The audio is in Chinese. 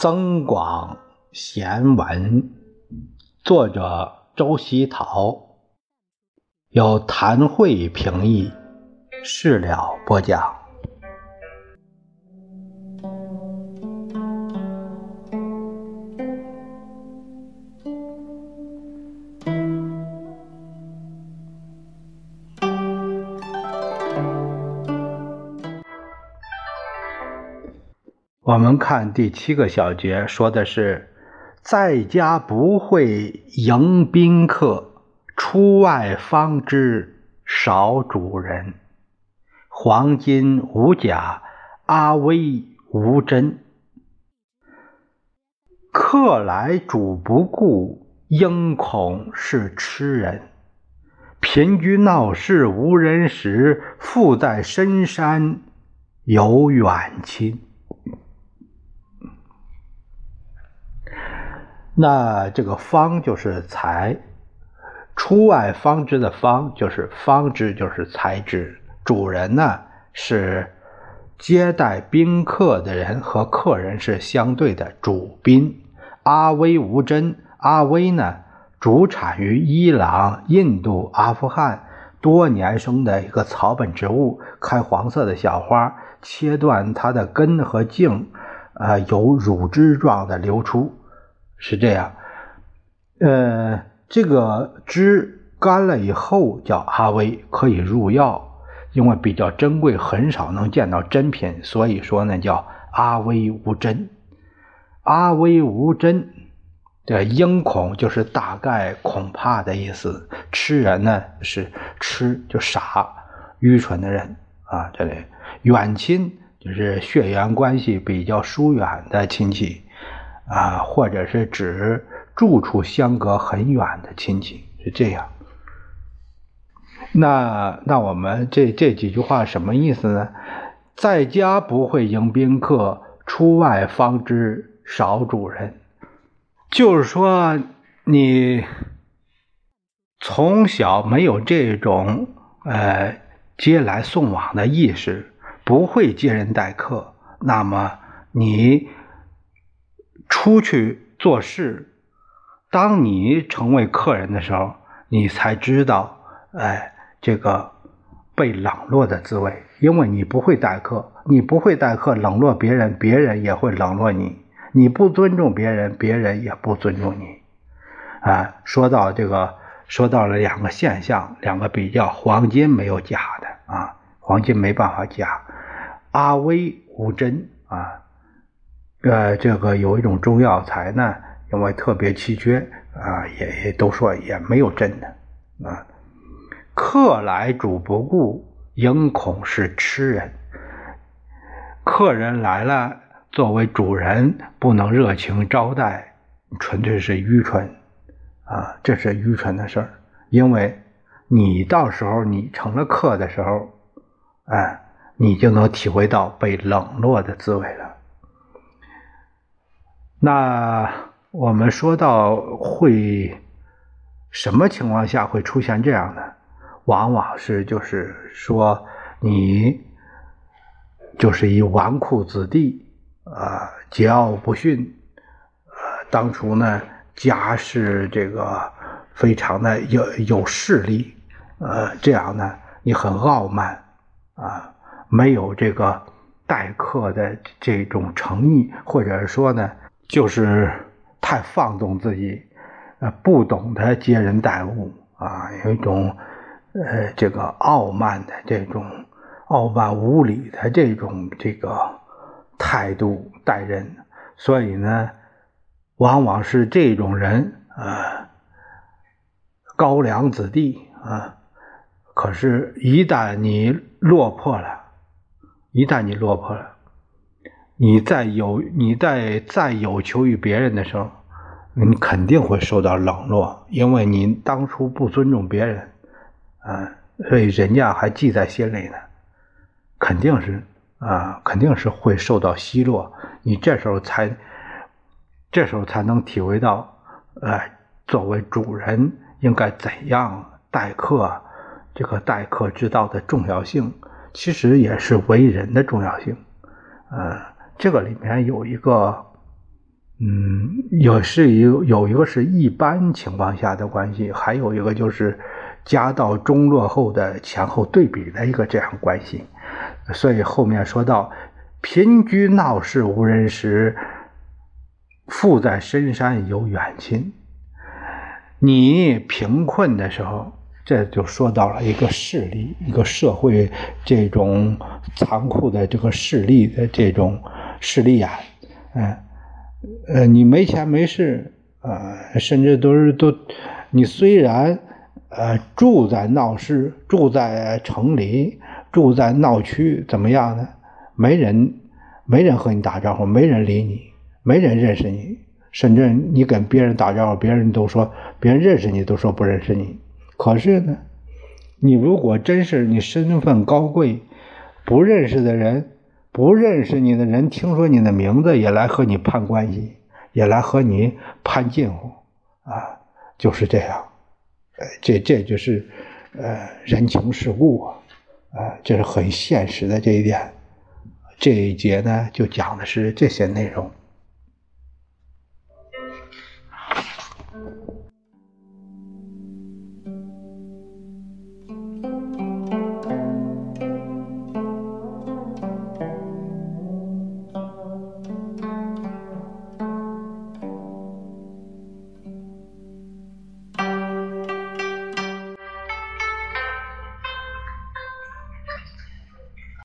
增广贤文，作者周希陶，有谭慧评译，事了播讲。我们看第七个小节，说的是在家不会迎宾客，出外方知少主人。黄金无假，阿威无真。客来主不顾，应恐是痴人。贫居闹市无人识，富在深山有远亲。那这个方就是才，出外方知的方就是方知，就是才知。主人呢是接待宾客的人，和客人是相对的主宾。阿威无真，阿威呢主产于伊朗、印度、阿富汗，多年生的一个草本植物，开黄色的小花，切断它的根和茎，呃，有乳汁状的流出。是这样，呃，这个汁干了以后叫阿威，可以入药，因为比较珍贵，很少能见到真品，所以说呢叫阿威无真。阿威无真这应恐就是大概恐怕的意思，痴人呢是痴就傻愚蠢的人啊。这里远亲就是血缘关系比较疏远的亲戚。啊，或者是指住处相隔很远的亲戚，是这样。那那我们这这几句话什么意思呢？在家不会迎宾客，出外方知少主人。就是说，你从小没有这种呃接来送往的意识，不会接人待客，那么你。出去做事，当你成为客人的时候，你才知道，哎，这个被冷落的滋味。因为你不会待客，你不会待客，冷落别人，别人也会冷落你。你不尊重别人，别人也不尊重你。啊，说到这个，说到了两个现象，两个比较：黄金没有假的啊，黄金没办法假；阿威无真啊。呃，这个有一种中药材呢，因为特别稀缺啊，也也都说也没有真的啊。客来主不顾，应恐是痴人。客人来了，作为主人不能热情招待，纯粹是愚蠢啊，这是愚蠢的事儿。因为你到时候你成了客的时候，哎，你就能体会到被冷落的滋味了。那我们说到会什么情况下会出现这样的？往往是就是说你就是一纨绔子弟啊，桀骜不驯，呃，当初呢家世这个非常的有有势力，呃，这样呢你很傲慢啊，没有这个待客的这种诚意，或者说呢。就是太放纵自己，呃，不懂得接人待物啊，有一种呃这个傲慢的这种傲慢无礼的这种这个态度待人，所以呢，往往是这种人啊，高粱子弟啊，可是，一旦你落魄了，一旦你落魄了。你在有你在再有求于别人的时候，你肯定会受到冷落，因为你当初不尊重别人，啊，所以人家还记在心里呢，肯定是啊，肯定是会受到奚落。你这时候才，这时候才能体会到，呃，作为主人应该怎样待客，这个待客之道的重要性，其实也是为人的重要性，呃。这个里面有一个嗯，有是有有一个是一般情况下的关系，还有一个就是家道中落后的前后对比的一个这样关系。所以后面说到贫居闹市无人识，富在深山有远亲。你贫困的时候，这就说到了一个势力，一个社会这种残酷的这个势力的这种势力啊，嗯。呃，你没钱没势啊，甚至都是都，你虽然呃住在闹市，住在城里，住在闹区，怎么样呢？没人，没人和你打招呼，没人理你，没人认识你，甚至你跟别人打招呼，别人都说别人认识你，都说不认识你。可是呢，你如果真是你身份高贵，不认识的人。不认识你的人，听说你的名字也来和你攀关系，也来和你攀近乎，啊，就是这样，呃，这这就是呃人情世故，啊，这是很现实的这一点，这一节呢，就讲的是这些内容。